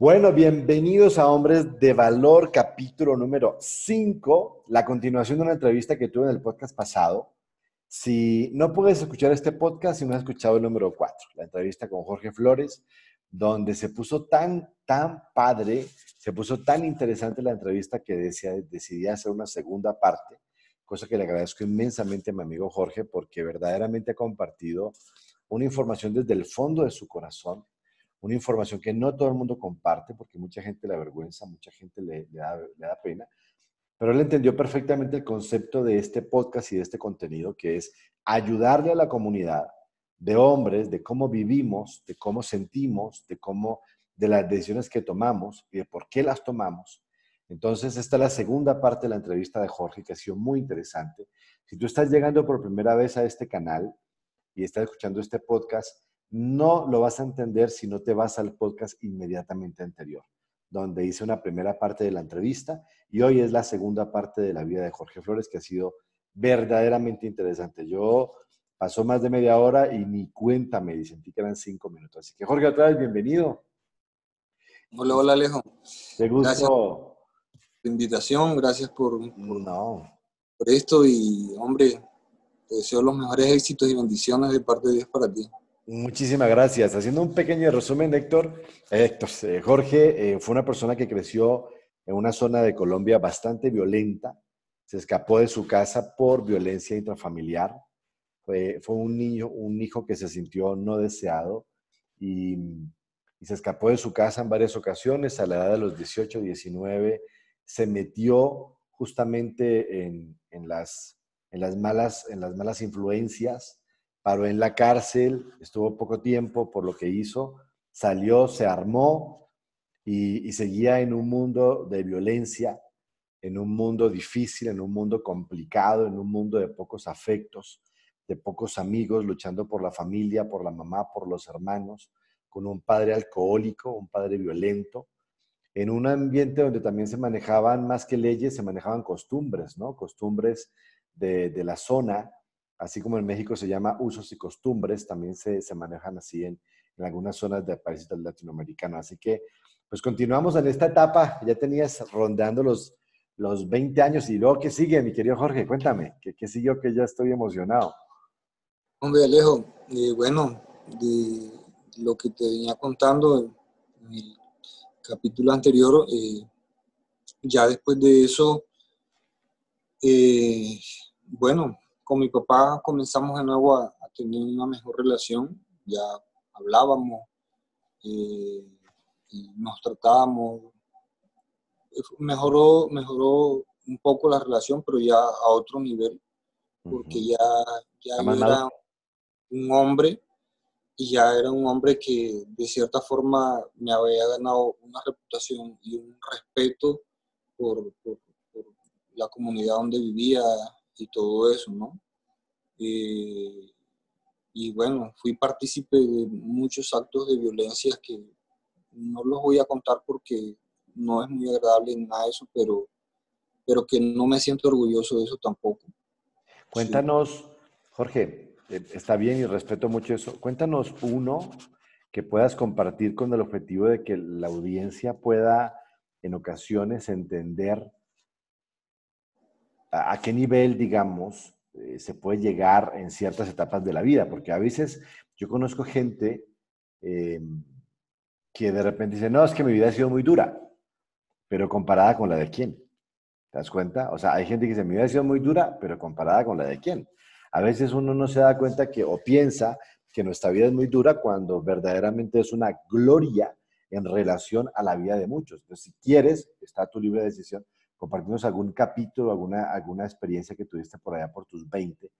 Bueno, bienvenidos a Hombres de Valor, capítulo número 5, la continuación de una entrevista que tuve en el podcast pasado. Si no puedes escuchar este podcast, si no has escuchado el número 4, la entrevista con Jorge Flores, donde se puso tan, tan padre, se puso tan interesante la entrevista que decía, decidí hacer una segunda parte, cosa que le agradezco inmensamente a mi amigo Jorge porque verdaderamente ha compartido una información desde el fondo de su corazón una información que no todo el mundo comparte porque mucha gente le avergüenza, mucha gente le, da, pena, pero él entendió perfectamente el concepto de este podcast y de este contenido, que es ayudarle a la comunidad de hombres, de cómo vivimos, de cómo sentimos, de cómo, de las decisiones que tomamos y de por qué las tomamos. Entonces, esta es la segunda parte de la entrevista de Jorge, que ha sido muy interesante. Si tú estás llegando por primera vez a este canal y estás escuchando este podcast, no lo vas a entender si no te vas al podcast inmediatamente anterior, donde hice una primera parte de la entrevista y hoy es la segunda parte de la vida de Jorge Flores que ha sido verdaderamente interesante. Yo pasó más de media hora y ni cuenta me sentí que eran cinco minutos. Así que Jorge, otra vez, bienvenido. Hola, hola Alejo. Te gusto. Gracias por la invitación, gracias por, por esto y hombre, te deseo los mejores éxitos y bendiciones de parte de Dios para ti. Muchísimas gracias. Haciendo un pequeño resumen, Héctor, Héctor eh, Jorge eh, fue una persona que creció en una zona de Colombia bastante violenta. Se escapó de su casa por violencia intrafamiliar. Fue, un niño, un hijo que se sintió no deseado y, se escapó de su casa en varias ocasiones. A la edad de los 18, 19, se metió justamente en, las, malas, en las malas influencias paró en la cárcel, estuvo poco tiempo por lo que hizo, salió, se armó y, seguía en un mundo de violencia, en un mundo difícil, en un mundo complicado, en un mundo de pocos afectos, de pocos amigos, luchando por la familia, por la mamá, por los hermanos, con un padre alcohólico, un padre violento, en un ambiente donde también se manejaban más que leyes, se manejaban costumbres, ¿no? Costumbres de, de la zona, así como en México se llama usos y costumbres, también se, se manejan así en, en, algunas zonas de países latinoamericanos. Así que, pues continuamos en esta etapa. Ya tenías rondeando los, los 20 años y luego, ¿qué sigue, mi querido Jorge? Cuéntame, ¿qué, qué siguió que ya estoy emocionado? Hombre, Alejo, eh, bueno, de lo que te venía contando en el capítulo anterior, eh, ya después de eso, eh, bueno, con mi papá comenzamos de nuevo a, tener una mejor relación, ya hablábamos, eh, nos tratábamos, mejoró, mejoró un poco la relación, pero ya a otro nivel, porque ya, ya era un hombre y ya era un hombre que de cierta forma me había ganado una reputación y un respeto por, por la comunidad donde vivía, y todo eso, ¿no? Eh, y bueno, fui partícipe de muchos actos de violencia que no los voy a contar porque no es muy agradable nada de eso, pero, pero que no me siento orgulloso de eso tampoco. Cuéntanos, Jorge, eh, está bien y respeto mucho eso. Cuéntanos uno que puedas compartir con el objetivo de que la audiencia pueda en ocasiones entender a, qué nivel, digamos, eh, se puede llegar en ciertas etapas de la vida, porque a veces yo conozco gente em, que de repente dice, no, es que mi vida ha sido muy dura, pero comparada con la de quién. ¿Te das cuenta? O sea, hay gente que dice, mi vida ha sido muy dura, pero comparada con la de quién. A veces uno no se da cuenta que o piensa que nuestra vida es muy dura cuando verdaderamente es una gloria en relación a la vida de muchos. Entonces, si quieres, está tu libre decisión, compartirnos algún capítulo, alguna, alguna experiencia que tuviste por allá por tus 20,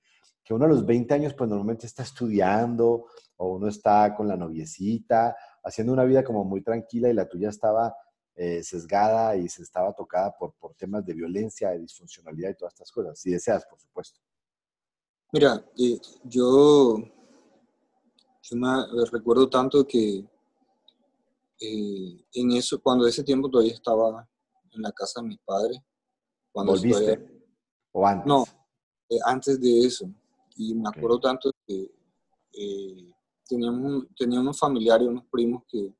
que uno a los 20 años pues normalmente está estudiando o uno está con la noviecita, haciendo una vida como muy tranquila y la tuya estaba eh, sesgada y se estaba tocada por, por temas de violencia, de disfuncionalidad y todas estas cosas, si deseas, por supuesto. Mira, eh, yo, yo me recuerdo tanto que eh, en eso, cuando ese tiempo todavía estaba en la casa de mis padres. Cuando ¿Volviste? ¿O antes? No, eh, antes de eso. Y me acuerdo tanto que eh, teníamos, teníamos unos familiares, unos primos que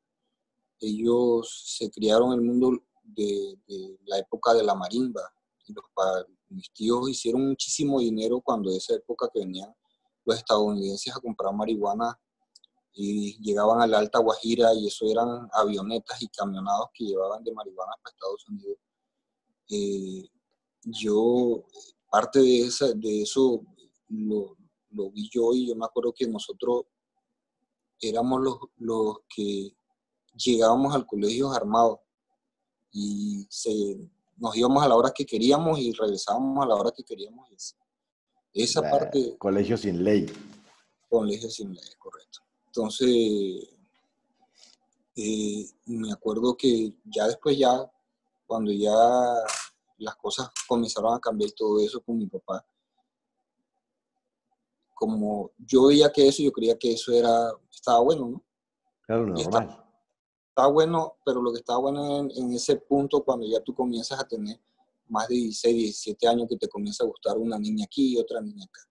ellos se criaron en el mundo de, la época de la marimba. mis tíos hicieron muchísimo dinero cuando esa época que venían los estadounidenses a comprar marihuana y llegaban a la Alta Guajira y eso eran avionetas y camionados que llevaban de marihuana para Estados Unidos. Eh, yo, parte de, esa, de eso lo, lo, vi yo y yo me acuerdo que nosotros éramos los, los que llegábamos al colegio armados y se, nos íbamos a la hora que queríamos y regresábamos a la hora que queríamos. Esa parte... Colegio sin ley. Colegio sin ley, correcto. Entonces, eh, me acuerdo que ya después ya, cuando ya las cosas comenzaron a cambiar y todo eso con mi papá, como yo veía que eso, yo creía que eso era, estaba bueno, ¿no? Claro, normal. Estaba, bueno, pero lo que estaba bueno en, en, ese punto, cuando ya tú comienzas a tener más de 16, 17 años, que te comienza a gustar una niña aquí y otra niña acá.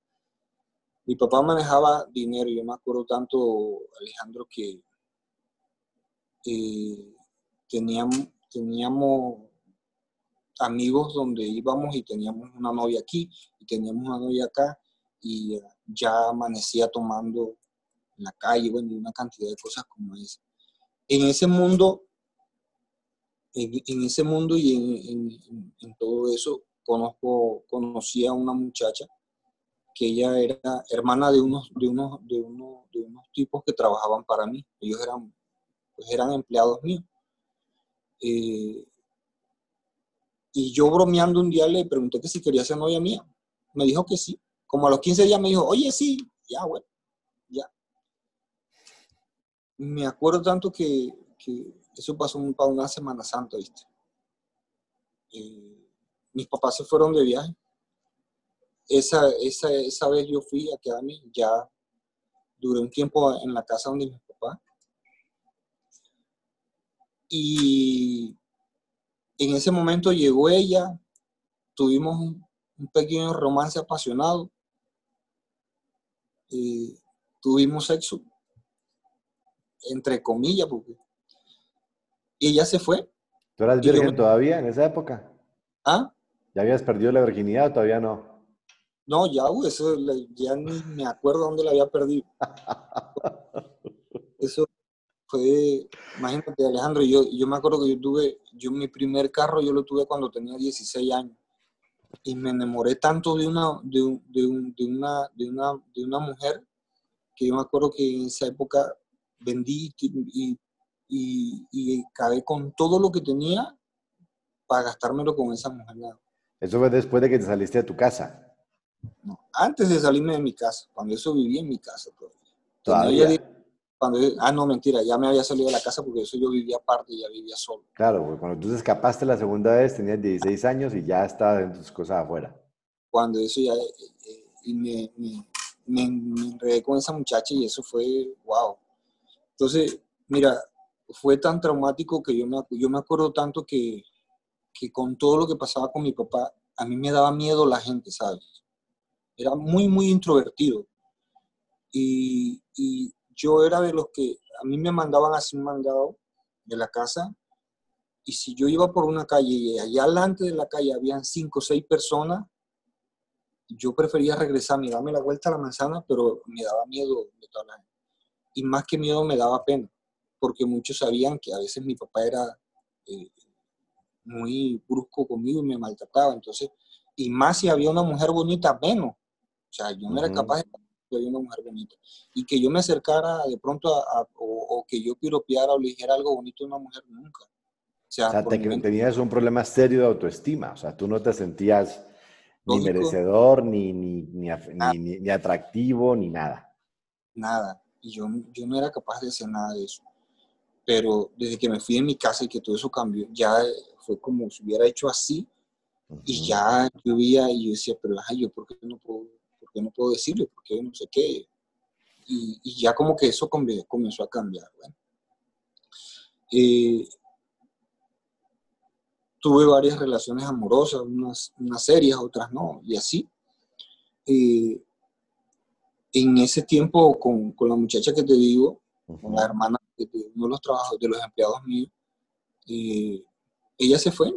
Mi papá manejaba dinero, yo me acuerdo tanto, Alejandro, que eh, teníamos, teníamos amigos donde íbamos y teníamos una novia aquí y teníamos una novia acá y ya amanecía tomando en la calle, bueno, una cantidad de cosas como esa. En ese mundo, en, ese mundo y en, todo eso, conozco, conocí a una muchacha que ella era hermana de unos, de unos, de unos, de unos tipos que trabajaban para mí. Ellos eran, pues eran empleados míos. Eh, y yo bromeando un día le pregunté que si quería ser novia mía. Me dijo que sí. Como a los 15 días me dijo, oye, sí, ya, bueno, ya. Me acuerdo tanto que, eso pasó para una Semana Santa, ¿viste? Mis papás se fueron de viaje. Esa, esa, esa vez yo fui a quedarme, ya duré un tiempo en la casa donde mi papá. Y en ese momento llegó ella, tuvimos un pequeño romance apasionado y tuvimos sexo, entre comillas, porque... Y ella se fue. ¿Tú eras virgen todavía en esa época? ¿Ah? ¿Ya habías perdido la virginidad o todavía no? No, ya, eso ya ni me acuerdo dónde la había perdido. eso fue, imagínate Alejandro, yo, yo me acuerdo que yo tuve, yo mi primer carro yo lo tuve cuando tenía 16 años y me enamoré tanto de una, de, una, de, una, de una mujer que yo me acuerdo que en esa época vendí y, y, y acabé con todo lo que tenía para gastármelo con esa mujer. ¿Eso fue después de que te saliste de tu casa? No, antes de salirme de mi casa, cuando eso vivía en mi casa todavía. Cuando, ah, no, mentira, ya me había salido de la casa porque eso yo vivía aparte, ya vivía solo. Claro, cuando tú te escapaste la segunda vez tenías 16 años y ya estabas en tus cosas afuera. Cuando eso ya, eh, eh, y me, me, me, enredé con esa muchacha y eso fue, wow. Entonces, mira, fue tan traumático que yo me, yo me acuerdo tanto que, que con todo lo que pasaba con mi papá, a mí me daba miedo la gente, ¿sabes? Era muy, muy introvertido. Y, yo era de los que a mí me mandaban así un mandado de la casa y si yo iba por una calle y allá adelante de la calle habían cinco o seis personas, yo prefería regresar, y darme la vuelta a la manzana, pero me daba miedo la gente. Y más que miedo me daba pena, porque muchos sabían que a veces mi papá era eh, muy brusco conmigo y me maltrataba. Entonces, y más si había una mujer bonita, menos. O sea, yo no era capaz de que una mujer bonita. Y que yo me acercara de pronto a, o, que yo piropeara o le dijera algo bonito a una mujer, nunca. O sea, tenías un problema serio de autoestima. O sea, tú no te sentías ni merecedor, ni, ni, ni, ni, atractivo, ni nada. Nada. Y yo, yo no era capaz de hacer nada de eso. Pero desde que me fui de mi casa y que todo eso cambió, ya fue como si hubiera hecho así. Y ya yo veía y yo decía, pero ay, yo, ¿por qué no puedo ¿por no puedo decirle? ¿Por qué no sé qué? Y, ya como que eso comenzó a cambiar. Eh, tuve varias relaciones amorosas, unas, unas, serias, otras no, y así. Eh, en ese tiempo, con, la muchacha que te digo, con la hermana uno de los trabajos, de los empleados míos, y ella se fue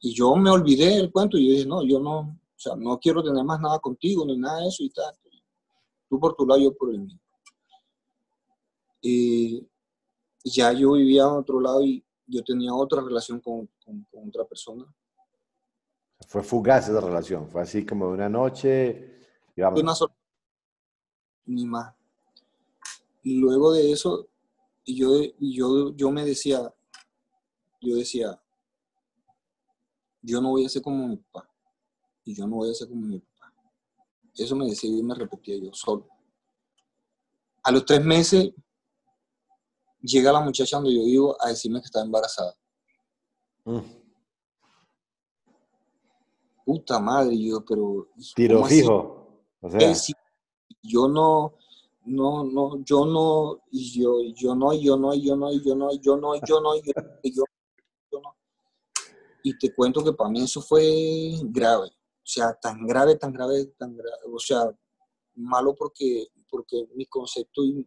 y yo me olvidé del cuento y yo dije, no, yo no, o sea, no quiero tener más nada contigo ni nada de eso y tal. Tú por tu lado, yo por el mío. Y ya yo vivía en otro lado y yo tenía otra relación con, con, otra persona. Fue fugaz esa relación, fue así como de una noche. Digamos. Una sola, ni más. Luego de eso, yo, yo, yo me decía, yo decía, yo no voy a ser como mi papá. Y yo no voy a ser como mi papá. Eso me decía y me repetía yo solo. A los tres meses llega la muchacha donde yo vivo a decirme que está embarazada. Mm. Puta madre, yo, pero. Tiro fijo. O sea. yo no, no, no, yo no, y yo, yo no, yo no, yo no, yo no, yo no, yo no, yo, yo, yo no. Y te cuento que para mí eso fue grave. O sea, tan grave, tan grave, tan grave. O sea, malo porque, porque mi concepto y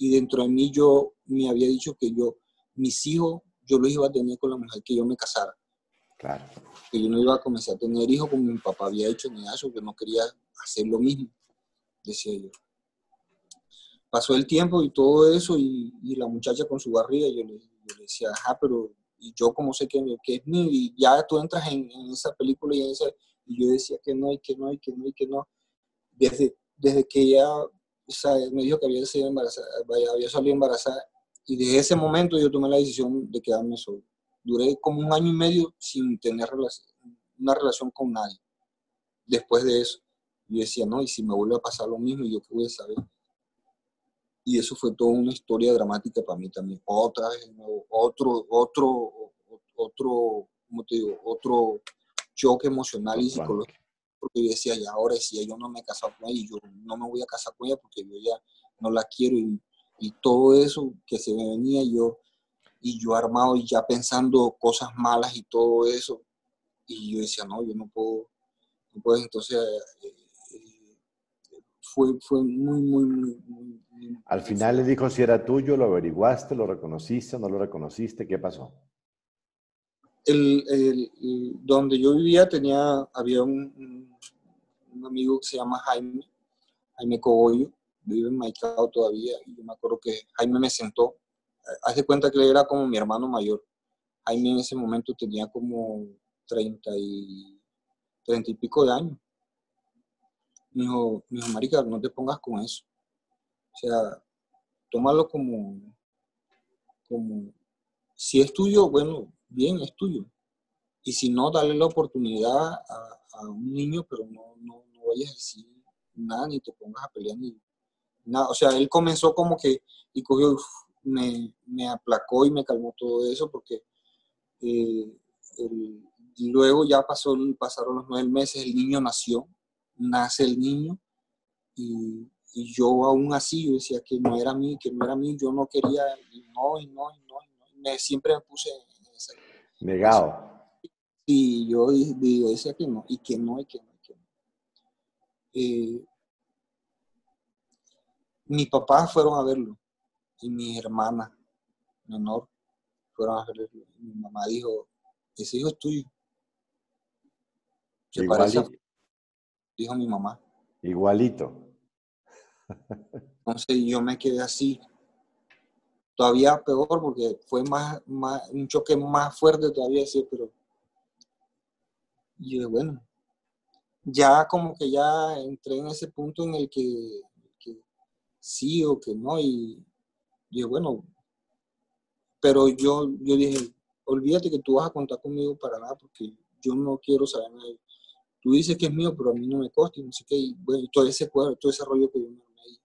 y dentro de mí yo me había dicho que yo, mis hijos, yo los iba a tener con la mujer que yo me casara. Claro. Que yo no iba a comenzar a tener hijos como mi papá había hecho ni eso, que no quería hacer lo mismo, decía yo. Pasó el tiempo y todo eso, y, la muchacha con su barriga, yo le, decía, ajá, pero y yo como sé que, que es mío, y ya tú entras en, esa película y, en esa, y yo decía que no, y que no, y que no, y que no. Desde, desde que ella me dijo que había, sido embarazada, había salido embarazada y desde ese momento yo tomé la decisión de quedarme solo. Duré como un año y medio sin tener una relación con nadie. Después de eso, yo decía, no, y si me vuelve a pasar lo mismo, ¿yo qué voy a saber? Y eso fue toda una historia dramática para mí también. Otra vez, otro, otro, otro, ¿cómo te digo? Otro choque emocional y psicológico porque yo decía, ya ahora si yo no me he casado con ella y yo no me voy a casar con ella porque yo ya no la quiero y, y todo eso que se me venía yo y yo armado y ya pensando cosas malas y todo eso y yo decía, no, yo no puedo, no puedo. entonces eh, eh, fue, fue muy, muy, muy, Al final le dijo si era tuyo, lo averiguaste, lo reconociste, no lo reconociste, ¿qué pasó? El, donde yo vivía tenía, había un, amigo que se llama Jaime, Jaime Cogollo, vive en Maicao todavía, y yo me acuerdo que Jaime me sentó, haz de cuenta que él era como mi hermano mayor. Jaime en ese momento tenía como 30 y, 30 y pico de años. Me dijo, me marica, no te pongas con eso. O sea, tómalo como, como, si es tuyo, bueno, bien, es tuyo. Y si no, dale la oportunidad a, a un niño, pero no, no, no vayas a decir nada, ni te pongas a pelear, ni nada. O sea, él comenzó como que, y cogió, me, me aplacó y me calmó todo eso, porque eh, luego ya pasó, pasaron los nueve meses, el niño nació, nace el niño, y, y yo aún así, yo decía que no era mí, que no era mí, yo no quería, y no, y no, y no, y no. Me, siempre me puse Negado. Y yo, decía que no, y que no, y que no, y que no. Eh, mis papás fueron a verlo y mi hermana menor fueron a verlo. Mi mamá dijo, ese hijo es tuyo. Igualito. dijo mi mamá. Igualito. Entonces yo me quedé así. Todavía peor porque fue más, un choque más fuerte todavía, sí, pero y bueno, ya como que ya entré en ese punto en el que, sí o que no, y dije, bueno, pero yo, yo dije, olvídate que tú vas a contar conmigo para nada, porque yo no quiero saber nada. Tú dices que es mío, pero a mí no me consta, y no sé qué, y bueno, todo ese, todo ese rollo que yo me ahí.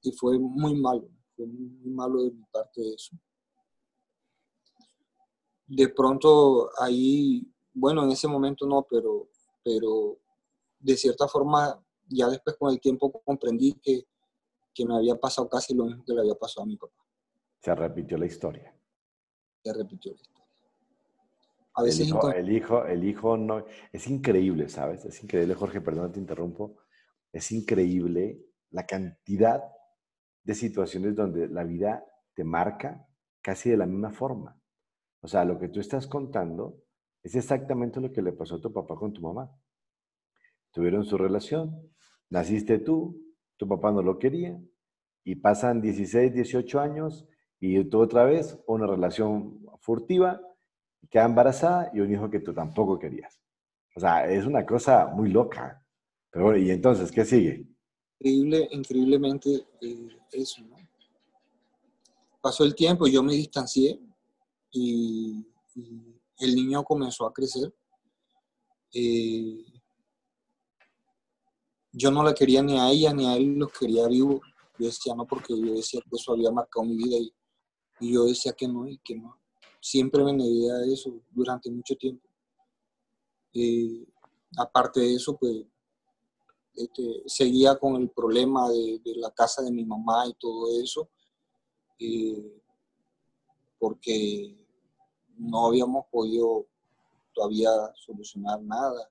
Y fue muy malo, fue muy malo de mi parte eso. De pronto ahí bueno, en ese momento no, pero, pero de cierta forma ya después con el tiempo comprendí que, que me había pasado casi lo mismo que le había pasado a mi papá. Se repitió la historia. Se repitió la historia. A veces el hijo, el hijo, el hijo no, es increíble, ¿sabes? Es increíble, Jorge, perdón, te interrumpo. Es increíble la cantidad de situaciones donde la vida te marca casi de la misma forma. O sea, lo que tú estás contando es exactamente lo que le pasó a tu papá con tu mamá. Tuvieron su relación, naciste tú, tu papá no lo quería, y pasan 16, 18 años y tú otra vez una relación furtiva, queda embarazada y un hijo que tú tampoco querías. O sea, es una cosa muy loca. Pero bueno, ¿y entonces qué sigue? Increíble, increíblemente eh, eso, ¿no? Pasó el tiempo, yo me distancié y, el niño comenzó a crecer. Eh, yo no la quería ni a ella ni a él, los quería vivo. Yo decía no, porque yo decía que eso había marcado mi vida y, yo decía que no y que no. Siempre me negué a eso durante mucho tiempo. Eh, aparte de eso, pues este, seguía con el problema de, la casa de mi mamá y todo eso, eh, porque no habíamos podido todavía solucionar nada.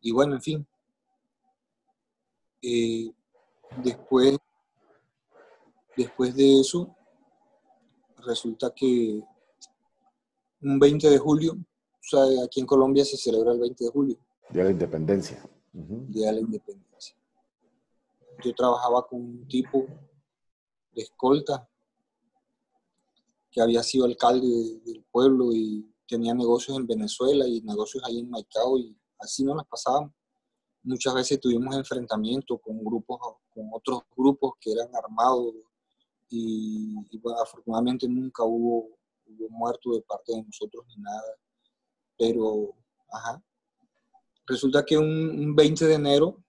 Y bueno, en fin. Eh, después, después de eso, resulta que un 20 de julio, o sea, aquí en Colombia se celebra el 20 de julio. Día de la Independencia. Día de la Independencia. Yo trabajaba con un tipo de escolta que había sido alcalde del pueblo y tenía negocios en Venezuela y negocios ahí en Maicao y así no las pasábamos. Muchas veces tuvimos enfrentamientos con grupos, con otros grupos que eran armados y, afortunadamente nunca hubo, hubo muerto de parte de nosotros ni nada. Pero, ajá. Resulta que un, 20 de enero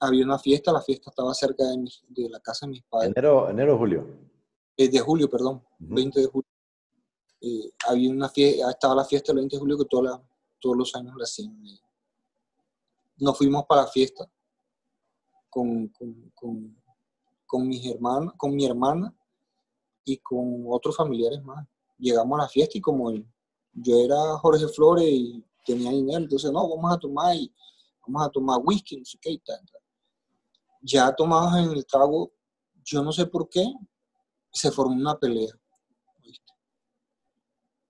había una fiesta, la fiesta estaba cerca de, de la casa de mis padres. ¿Enero, enero julio? Eh, de julio, perdón, 20 de julio. Eh, había una fiesta, estaba la fiesta el 20 de julio que toda todos los años la hacían. Nos fuimos para la fiesta con, con, con, con mis hermanos, con mi hermana y con otros familiares más. Llegamos a la fiesta y como yo era Jorge Flores y tenía dinero, entonces no, vamos a tomar y vamos a tomar whisky, no sé qué y tal. Ya tomados en el trago, yo no sé por qué, se formó una pelea.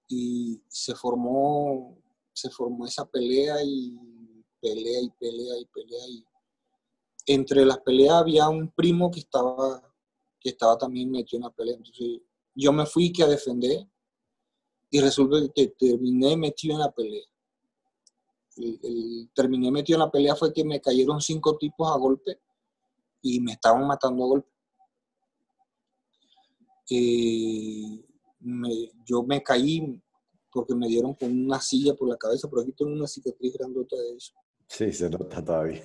Y se formó, se formó esa pelea y pelea y pelea y pelea y entre las peleas había un primo que estaba que estaba también metido en la pelea. Entonces yo me fui que a defender y resulta que terminé metido en la pelea. El, terminé metido en la pelea fue que me cayeron cinco tipos a golpe y me estaban matando a golpe. Eh, yo me caí porque me dieron con una silla por la cabeza, pero aquí tengo una cicatriz grandota de eso. Sí, se nota todavía.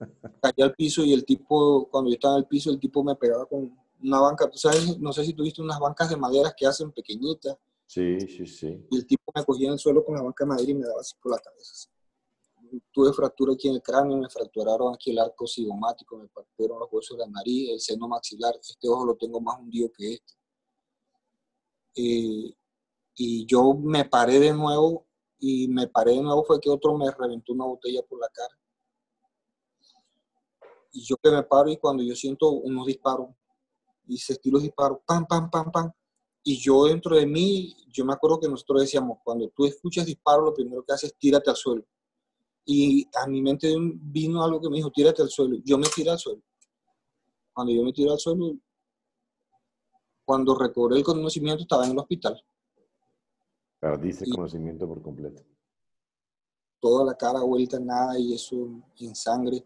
Caí al piso y el tipo, cuando yo estaba en el piso, el tipo me pegaba con, una banca, tú sabes, no sé si tuviste unas bancas de madera que hacen pequeñitas. Sí, sí, sí. Y el tipo me cogía en el suelo con la banca de madera y me daba así por la cabeza. Tuve fractura aquí en el cráneo, me fracturaron aquí el arco cigomático, me partieron los huesos de la nariz, el seno maxilar. Este ojo lo tengo más hundido que este. Eh, y yo me paré de nuevo y me paré de nuevo fue que otro me reventó una botella por la cara. Y yo que me paro y cuando yo siento unos disparos, y se estiró el disparo, pam, pam, pam, pam. Y yo dentro de mí, yo me acuerdo que nosotros decíamos, cuando tú escuchas disparo, lo primero que haces es tírate al suelo. Y a mi mente vino algo que me dijo, tírate al suelo. Yo me tiré al suelo. Cuando yo me tiré al suelo, cuando recobré el conocimiento, estaba en el hospital. Perdiste el conocimiento por completo. Toda la cara vuelta en nada y eso en sangre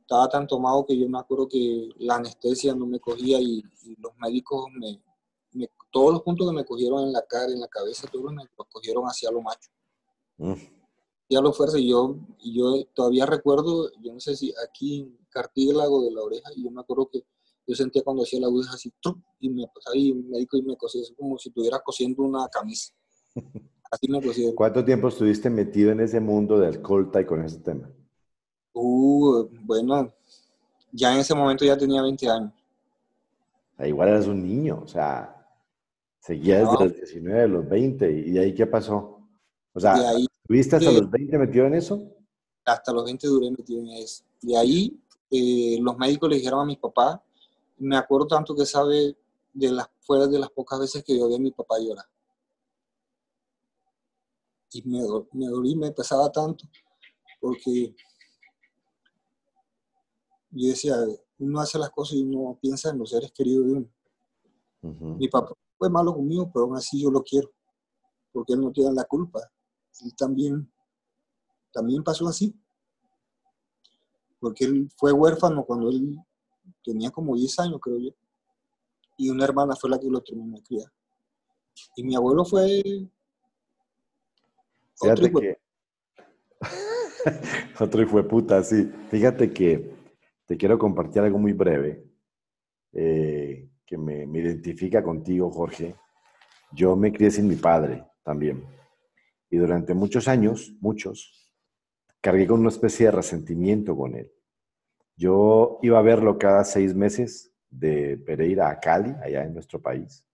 estaba tan tomado que yo me acuerdo que la anestesia no me cogía y, los médicos me, todos los puntos que me cogieron en la cara, en la cabeza, todos me los cogieron hacia lo macho. Mm. Y a lo fuerza, y yo, y yo todavía recuerdo, yo no sé si aquí en cartílago de la oreja, y yo me acuerdo que yo sentía cuando hacía la aguja así, y me pasaba y el médico y me cosía, como si estuviera cosiendo una camisa. Así me cosía. ¿Cuánto tiempo estuviste metido en ese mundo de alcohol y con ese tema? Uh, bueno, ya en ese momento ya tenía 20 años. Igual eras un niño, o sea, seguía desde los 19, los 20, ¿y de ahí qué pasó? O sea, ¿estuviste hasta los 20 metido en eso? Hasta los 20 duré metido en eso. De ahí eh, los médicos le dijeron a mi papá, me acuerdo tanto que sabe, de las, fuera de las pocas veces que yo vi a mi papá llorar. Y me, me dolí, me pesaba tanto, porque yo decía, uno hace las cosas y uno piensa en los seres queridos de uno. Mi papá fue malo conmigo, pero aún así yo lo quiero, porque él no tiene la culpa. Él también, también pasó así, porque él fue huérfano cuando él tenía como 10 años, creo yo, y una hermana fue la que lo terminó de criar. Y mi abuelo fue... Fíjate otro que... otro fue puta, sí. Fíjate que te quiero compartir algo muy breve eh, que me, me, identifica contigo, Jorge. Yo me crié sin mi padre también. Y durante muchos años, muchos, cargué con una especie de resentimiento con él. Yo iba a verlo cada seis meses de Pereira a Cali, allá en nuestro país.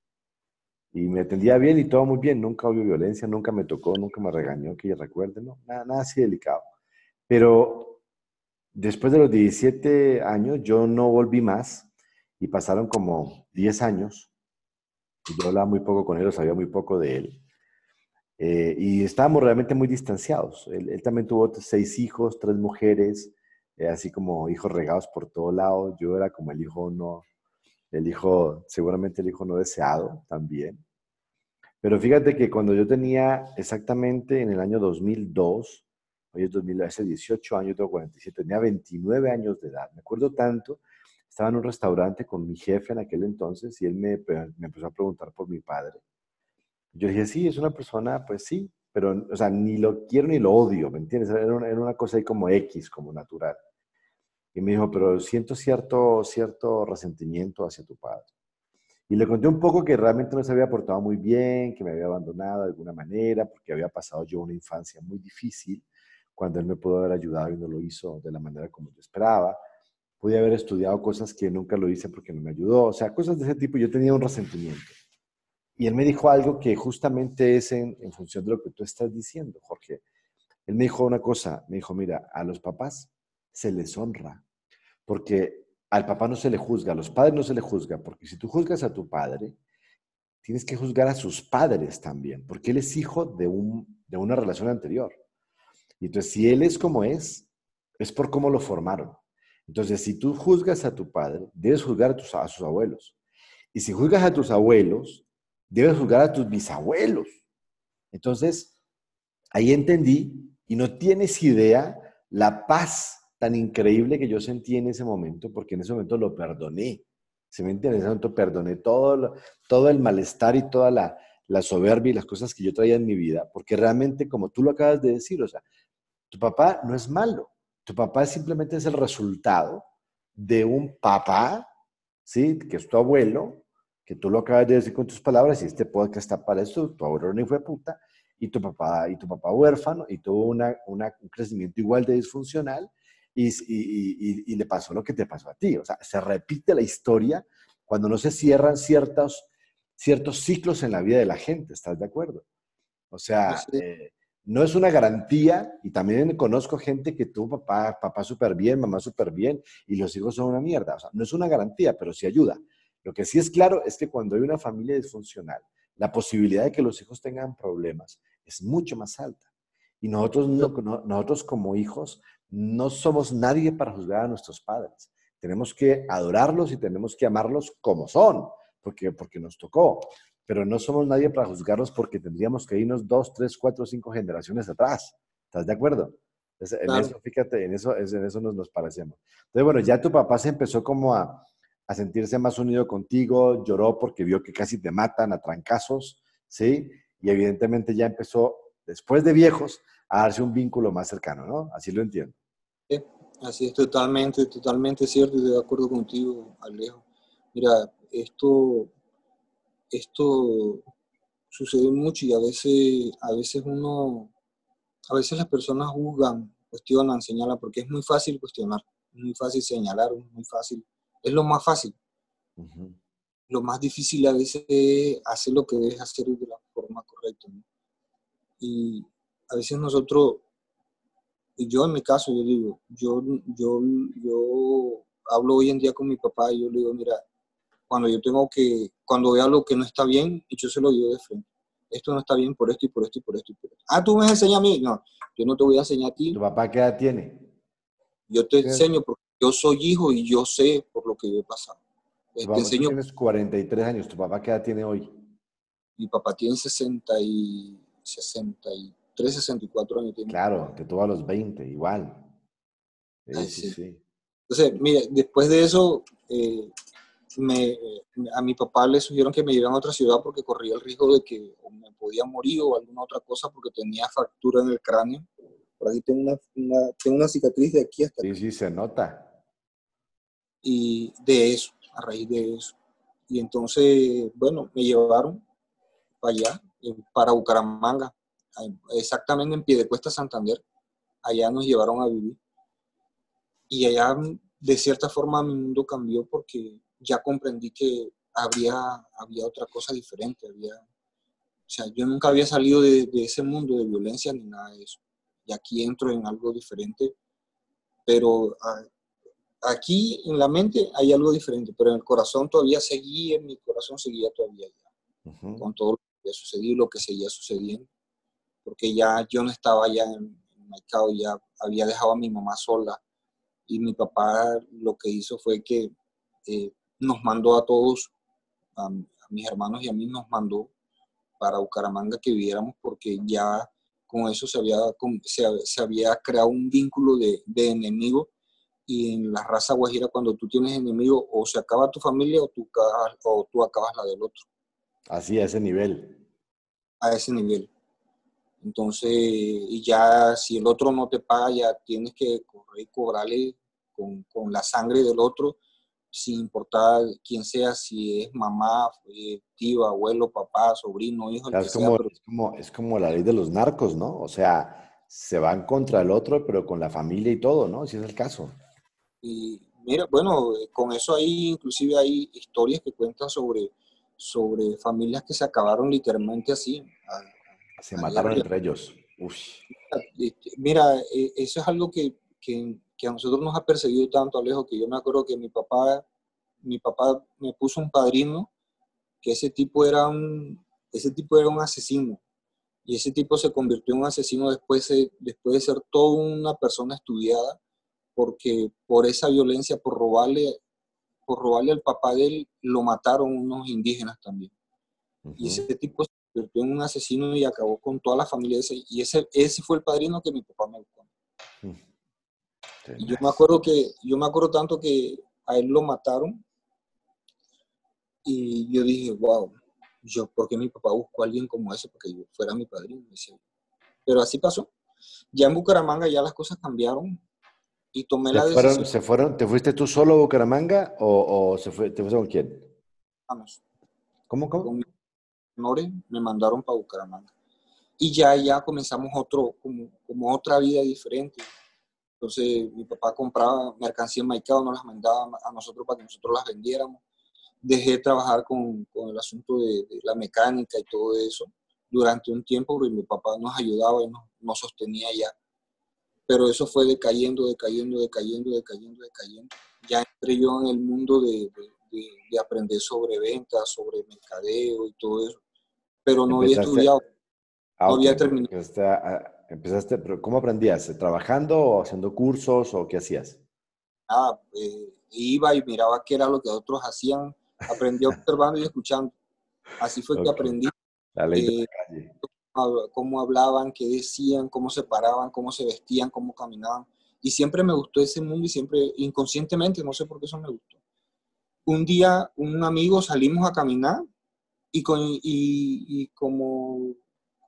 Y me atendía bien y todo muy bien. Nunca hubo violencia, nunca me tocó, nunca me regañó, que yo recuerde, no, nada, nada así delicado. Pero Después de los 17 años, yo no volví más y pasaron como 10 años. Yo hablaba muy poco con él, sabía muy poco de él. Eh, y estábamos realmente muy distanciados. Él, también tuvo seis hijos, tres mujeres, eh, así como hijos regados por todo lado. Yo era como el hijo no, el hijo, seguramente el hijo no deseado también. Pero fíjate que cuando yo tenía exactamente en el año 2002, hoy es 2000, hace 18 años, tengo 47, tenía 29 años de edad. Me acuerdo tanto, estaba en un restaurante con mi jefe en aquel entonces y él me, me empezó a preguntar por mi padre. Yo dije, sí, es una persona, pues sí, pero, o sea, ni lo quiero ni lo odio, ¿me entiendes? Era una, era una cosa ahí como X, como natural. Y me dijo, pero siento cierto, cierto resentimiento hacia tu padre. Y le conté un poco que realmente no se había portado muy bien, que me había abandonado de alguna manera, porque había pasado yo una infancia muy difícil cuando él me pudo haber ayudado y no lo hizo de la manera como yo esperaba. Pude haber estudiado cosas que nunca lo hice porque no me ayudó, o sea, cosas de ese tipo. Yo tenía un resentimiento. Y él me dijo algo que justamente es en, función de lo que tú estás diciendo, Jorge. Él me dijo una cosa, me dijo, mira, a los papás se les honra, porque al papá no se le juzga, a los padres no se le juzga, porque si tú juzgas a tu padre, tienes que juzgar a sus padres también, porque él es hijo de, un, de una relación anterior. Y entonces, si él es como es, es por cómo lo formaron. Entonces, si tú juzgas a tu padre, debes juzgar a, tus, a sus abuelos. Y si juzgas a tus abuelos, debes juzgar a tus bisabuelos. Entonces, ahí entendí y no tienes idea la paz tan increíble que yo sentí en ese momento, porque en ese momento lo perdoné. Se me entiende, en ese momento perdoné todo, todo el malestar y toda la, la soberbia y las cosas que yo traía en mi vida, porque realmente, como tú lo acabas de decir, o sea, tu papá no es malo. Tu papá simplemente es el resultado de un papá, ¿sí? Que es tu abuelo, que tú lo acabas de decir con tus palabras, y este podcast está para eso, tu abuelo no fue puta, y tu papá, y tu papá huérfano, y tuvo una, un crecimiento igual de disfuncional, y, y, y, le pasó lo que te pasó a ti. O sea, se repite la historia cuando no se cierran ciertos, ciertos ciclos en la vida de la gente, ¿estás de acuerdo? O sea, eh, no es una garantía, y también conozco gente que tuvo papá, papá súper bien, mamá súper bien, y los hijos son una mierda. O sea, no es una garantía, pero sí ayuda. Lo que sí es claro es que cuando hay una familia disfuncional, la posibilidad de que los hijos tengan problemas es mucho más alta. Y nosotros, nosotros como hijos no somos nadie para juzgar a nuestros padres. Tenemos que adorarlos y tenemos que amarlos como son, porque, porque nos tocó pero no somos nadie para juzgarlos porque tendríamos que irnos dos, tres, cuatro, cinco generaciones atrás. ¿Estás de acuerdo? en eso, fíjate, en eso, en eso nos, nos parecemos. Entonces, bueno, ya tu papá se empezó como a, a sentirse más unido contigo, lloró porque vio que casi te matan a trancazos, ¿sí? Y evidentemente ya empezó, después de viejos, a darse un vínculo más cercano, ¿no? Así lo entiendo. Sí, así es totalmente, totalmente cierto y de acuerdo contigo, Alejo. Mira, esto esto sucede mucho y a veces, a veces uno, a veces las personas juzgan, cuestionan, señalan, porque es muy fácil cuestionar, es muy fácil señalar, es muy fácil, es lo más fácil. Lo más difícil a veces es hacer lo que debes hacer de la forma correcta. Y a veces nosotros, y yo en mi caso, yo digo, yo, yo, yo hablo hoy en día con mi papá y yo le digo, mira, cuando yo tengo que, cuando veo algo que no está bien, yo se lo digo de frente. Esto no está bien por esto y por esto y por esto y por esto. Ah, tú me enseñas a mí. No, yo no te voy a enseñar a ti. ¿Tu papá qué edad tiene? Yo te enseño porque yo soy hijo y yo sé por lo que yo he pasado. Tu te enseño. tienes 43 años. ¿Tu papá qué edad tiene hoy? Mi papá tiene 60 y 63, 64 años. Tiene. Claro, te tuvo a los 20, igual. Sí, sí, sí. Entonces, mire, después de eso, eh, me, a mi papá le sugirieron que me llevaran a otra ciudad porque corría el riesgo de que me podía morir o alguna otra cosa porque tenía fractura en el cráneo. Por ahí tengo una, tengo una cicatriz de aquí hasta Sí, sí, se nota. Y de eso, a raíz de eso. Y entonces, bueno, me llevaron para allá, para Bucaramanga, exactamente en pie de cuesta Santander. Allá nos llevaron a vivir. Y allá, de cierta forma, mi mundo cambió porque ya comprendí que había, había otra cosa diferente. Había, o sea, yo nunca había salido de, de ese mundo de violencia ni nada de eso. Y aquí entro en algo diferente, pero ah, aquí en la mente hay algo diferente, pero en el corazón todavía seguía, en mi corazón seguía todavía ya, con todo lo que había sucedido y lo que seguía sucediendo, porque ya yo no estaba ya en, en Maicao, ya había dejado a mi mamá sola y mi papá lo que hizo fue que eh, nos mandó a todos, a, mis hermanos y a mí nos mandó para Bucaramanga que viviéramos porque ya con eso se había, se, había creado un vínculo de, de, enemigo y en la raza guajira cuando tú tienes enemigo o se acaba tu familia o tú, o tú acabas la del otro. Así, a ese nivel. A ese nivel. Entonces, y ya si el otro no te paga, ya tienes que correr y cobrarle con, con la sangre del otro sin importar quién sea, si es mamá, tío, abuelo, papá, sobrino, hijo. es, como, es, como, es como la ley de los narcos, ¿no? O sea, se van contra el otro, pero con la familia y todo, ¿no? Si es el caso. Y mira, bueno, con eso hay, inclusive hay historias que cuentan sobre, sobre familias que se acabaron literalmente así. se mataron entre ellos. Este, mira, e, eso es algo que, que que a nosotros nos ha perseguido tanto, Alejo, que yo me acuerdo que mi papá, mi papá me puso un padrino, que ese tipo era un, ese tipo era un asesino. Y ese tipo se convirtió en un asesino después de, después de ser toda una persona estudiada, porque por esa violencia, por robarle, por robarle al papá de él, lo mataron unos indígenas también. Y ese tipo se convirtió en un asesino y acabó con toda la familia. Ese, y ese, ese fue el padrino que mi papá me buscó yo me acuerdo que, yo me acuerdo tanto que a él lo mataron y yo dije, wow, yo, ¿por qué mi papá buscó a alguien como ese porque yo fuera mi padrino? Pero así pasó. Ya en Bucaramanga ya las cosas cambiaron y tomé la decisión. ¿Se fueron? ¿Te fuiste tú solo a Bucaramanga o, se fue, te fuiste con quién? Vamos. ¿Cómo, cómo? Con mi me mandaron para Bucaramanga. Y ya, ya comenzamos otro, como, como otra vida diferente. Entonces mi papá compraba mercancía en Maicao, nos las mandaba a nosotros para que nosotros las vendiéramos. Dejé de trabajar con, con el asunto de, la mecánica y todo eso durante un tiempo porque mi papá nos ayudaba y nos, nos sostenía ya. Pero eso fue decayendo, decayendo, decayendo, decayendo, decayendo. Ya entré yo en el mundo de, de, de aprender sobre ventas, sobre mercadeo y todo eso. Pero no había estudiado, no había terminado. Empezaste, pero ¿cómo aprendías? ¿Trabajando o haciendo cursos o qué hacías? Ah, eh, iba y miraba qué era lo que otros hacían, aprendí observando y escuchando. Así fue que aprendí. La ley eh, Cómo hablaban, qué decían, cómo se paraban, cómo se vestían, cómo caminaban. Y siempre me gustó ese mundo y siempre, inconscientemente, no sé por qué eso me gustó. Un día, un amigo salimos a caminar y, con, y, y como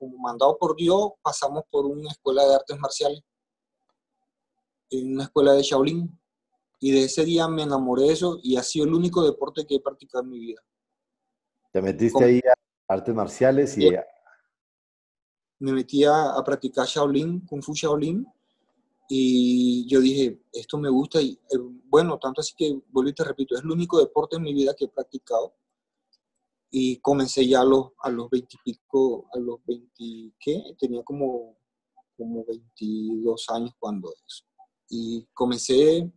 como mandado por Dios, pasamos por una escuela de artes marciales, en una escuela de Shaolin. Y de ese día me enamoré de eso y ha sido el único deporte que he practicado en mi vida. ¿Te metiste ahí a artes marciales y...? Me metí a, practicar Shaolin, Kung Fu Shaolin, y yo dije, esto me gusta y eh, bueno, tanto así que, vuelvo y te repito, es el único deporte en mi vida que he practicado y comencé ya a los, a los 20 y pico, a los 20, ¿qué? Tenía como, como 22 años cuando eso. Y comencé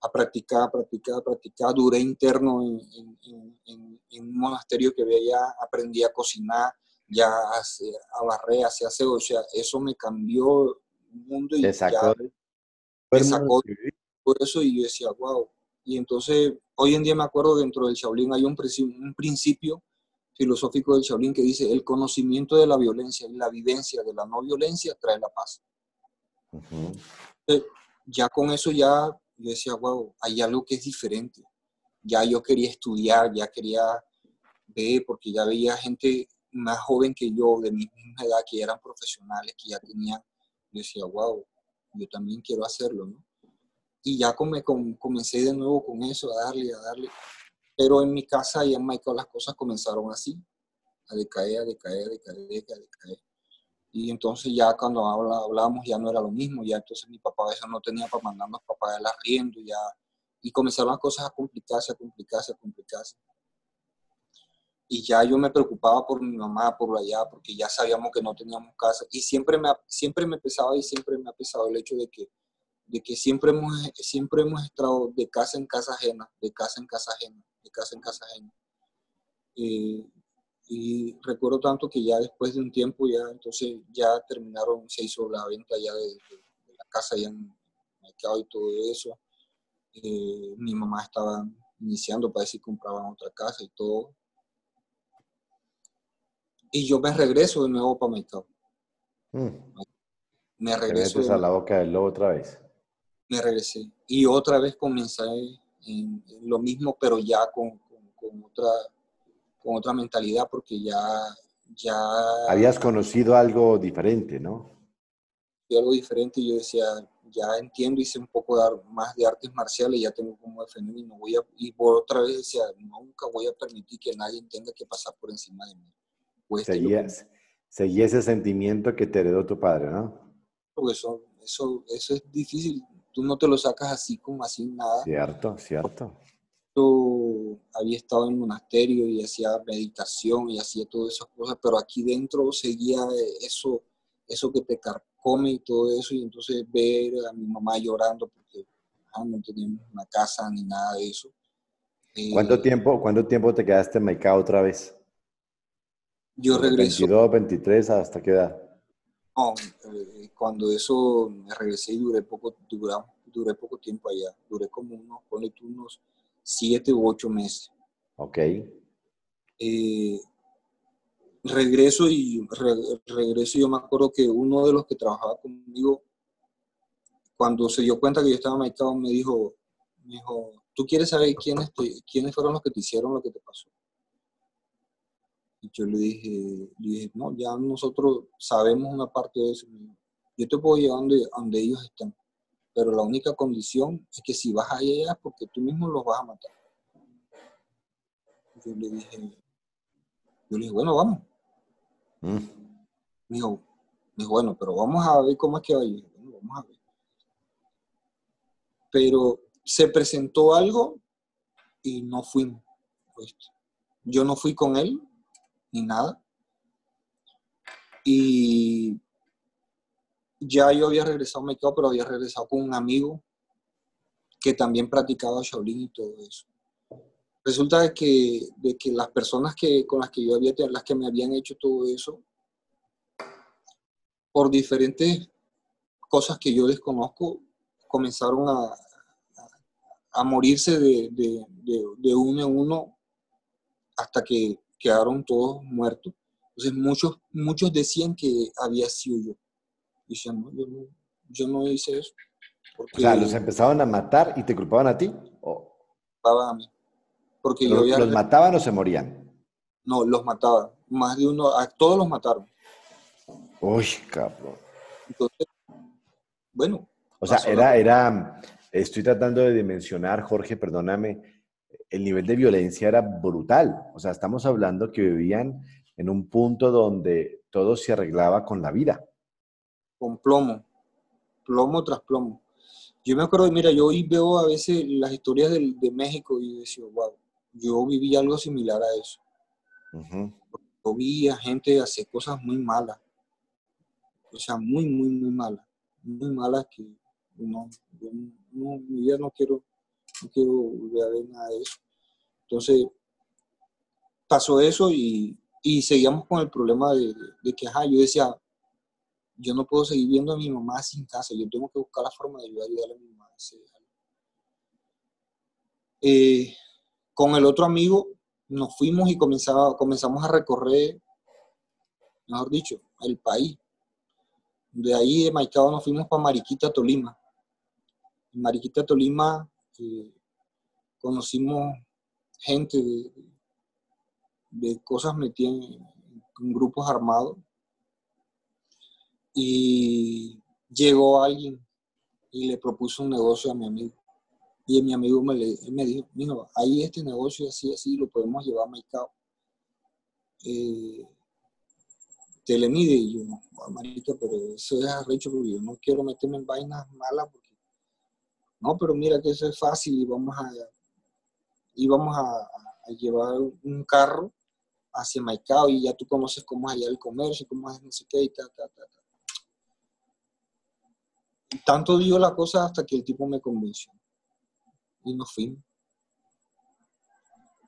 a practicar, a practicar, a practicar. Duré interno en, en, en, un monasterio que veía, aprendí a cocinar, ya a, barrer, a hacer o sea, eso me cambió el mundo y sacó, ya, me sacó todo eso y yo decía, wow. Y entonces, hoy en día me acuerdo, dentro del Shaolin hay un, un principio filosófico del Shaolin que dice, el conocimiento de la violencia y la vivencia de la no violencia trae la paz. ya con eso ya yo decía, wow, hay algo que es diferente. Ya yo quería estudiar, ya quería ver, porque ya veía gente más joven que yo, de mi misma edad, que eran profesionales, que ya tenían, yo decía, wow, yo también quiero hacerlo, ¿no? Y ya come, comencé de nuevo con eso, a darle, a darle. Pero en mi casa y en Michael las cosas comenzaron así, a decaer, a decaer, a decaer, a decaer. Y entonces ya cuando hablábamos ya no era lo mismo, ya entonces mi papá a no tenía para mandarnos pagar el arriendo, ya, y comenzaron las cosas a complicarse, a complicarse, a complicarse. Y ya yo me preocupaba por mi mamá, por allá, porque ya sabíamos que no teníamos casa. Y siempre me, siempre me pesaba y siempre me ha pesado el hecho de que, de que siempre, hemos, siempre hemos estado de casa en casa ajena, de casa en casa ajena, de casa en casa ajena. Eh, y recuerdo tanto que ya después de un tiempo, ya entonces ya terminaron, se hizo la venta ya de, la casa ya en y todo eso. Eh, mi mamá estaba iniciando para si compraban otra casa y todo. Y yo me regreso de nuevo para mercado. Mm. Me regreso. ¿Te a la boca del lobo otra vez? Me regresé. Y otra vez comencé en, lo mismo, pero ya con, con otra con otra mentalidad porque ya, ya... Habías conocido algo diferente, ¿no? Algo diferente y yo decía, ya entiendo, hice un poco de, más de artes marciales, ya tengo como defenderme y no voy a, y por otra vez decía, nunca voy a permitir que nadie tenga que pasar por encima de mí. Seguías, seguía ese sentimiento que te heredó tu padre, ¿no? Porque eso, eso, eso es difícil, tú no te lo sacas así como así nada. Cierto, cierto había estado en monasterio y hacía meditación y hacía todas esas cosas, pero aquí dentro seguía eso, eso que te carcome y todo eso, y entonces ver a mi mamá llorando porque ah, no teníamos una casa ni nada de eso. ¿Cuánto, eh, tiempo, ¿Cuánto tiempo te quedaste en Maicao otra vez? Yo regreso. 22, 23, ¿hasta qué edad? No, eh, cuando eso me regresé y duré poco, duré, duré poco tiempo allá, duré como unos, ponle unos siete u ocho meses. Ok. Eh, regreso y regreso yo me acuerdo que uno de los que trabajaba conmigo, cuando se dio cuenta que yo estaba marcado, me dijo, me dijo, ¿tú quieres saber quiénes, quiénes fueron los que te hicieron lo que te pasó? Y yo le dije, le dije, no, ya nosotros sabemos una parte de eso. Yo te puedo llevar donde, donde ellos están pero la única condición es que si vas a ella porque tú mismo los vas a matar. Yo le dije, yo le dije, bueno, vamos. Mm. Me, dijo, bueno, pero vamos a ver cómo es que va. Yo dije, bueno, vamos a ver. Pero se presentó algo y no fuimos. Yo no fui con él ni nada. Y ya yo había regresado a México, pero había regresado con un amigo que también practicaba Shaolin y todo eso. Resulta que, de que las personas que, con las que yo había, las que me habían hecho todo eso, por diferentes cosas que yo desconozco, comenzaron a, a, morirse de, de, de, uno en uno hasta que quedaron todos muertos. Entonces muchos, muchos decían que había sido yo diciendo, yo no, yo no hice eso. Porque o sea, los empezaban a matar y te culpaban a ti. ¿O? a mí. Porque ¿Los, yo ¿Los mataban o se morían? No, los mataban. Más de uno, a todos los mataron. Uy, cabrón. Entonces, bueno. O sea, era, era, estoy tratando de dimensionar, Jorge, perdóname, el nivel de violencia era brutal. O sea, estamos hablando que vivían en un punto donde todo se arreglaba con la vida con plomo, plomo tras plomo. Yo me acuerdo, mira, yo hoy veo a veces las historias de, México y decía, wow, yo viví algo similar a eso. Yo vi a gente hacer cosas muy malas, o sea, muy, muy, muy malas, muy malas que no, yo no, mi vida no quiero, no quiero volver a ver nada de eso. Entonces, pasó eso y, y seguíamos con el problema de, de, que, ajá, yo decía, yo no puedo seguir viendo a mi mamá sin casa, yo tengo que buscar la forma de ayudar, a mi mamá. Eh, con el otro amigo nos fuimos y comenzaba, comenzamos a recorrer, mejor dicho, el país. De ahí de Maicao nos fuimos para Mariquita, Tolima. Mariquita, Tolima conocimos gente de, cosas metidas en, grupos armados y llegó alguien y le propuso un negocio a mi amigo. Y mi amigo me, me dijo, mijo, ahí este negocio así, así, lo podemos llevar a Maicao. Eh, te le mide y yo, no, marica, pero eso es arrecho porque yo no quiero meterme en vainas malas porque, no, pero mira que eso es fácil y vamos a, y vamos a, llevar un carro hacia Maicao y ya tú conoces cómo es allá el comercio, cómo es no sé qué y ta, ta, ta, ta. Tanto dio la cosa hasta que el tipo me convenció y nos fuimos.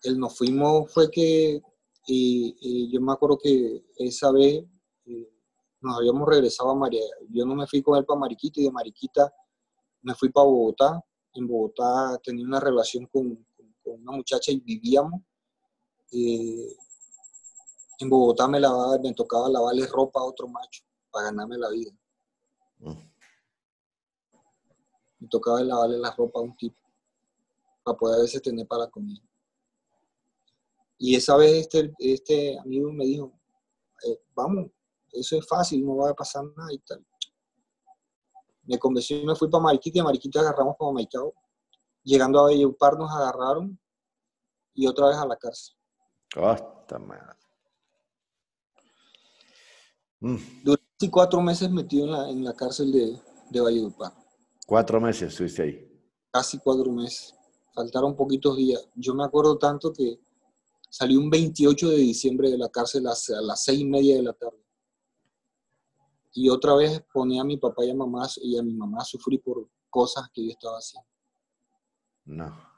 El nos fuimos fue que y, yo me acuerdo que esa vez eh, nos habíamos regresado a María. Yo no me fui con él para Mariquita y de Mariquita me fui para Bogotá. En Bogotá tenía una relación con, una muchacha y vivíamos. Eh, en Bogotá me, lavaba, me tocaba lavarle ropa a otro macho para ganarme la vida. Mm. Me tocaba lavarle la ropa a un tipo para poder a veces tener para comer. Y esa vez este, este amigo me dijo, eh, vamos, eso es fácil, no va a pasar nada y tal. Me convenció y me fui para Mariquita y Mariquita agarramos para Maicao. Llegando a Bellupar nos agarraron y otra vez a la cárcel. Hasta madre. Mm. Durante cuatro meses metido en la, en la cárcel de, de Valledupar. Cuatro meses estuviste ahí. Casi cuatro meses. Faltaron poquitos días. Yo me acuerdo tanto que Salí un 28 de diciembre de la cárcel a, las seis y media de la tarde. Y otra vez ponía a mi papá y a, mamá, y a mi mamá a sufrir por cosas que yo estaba haciendo. No.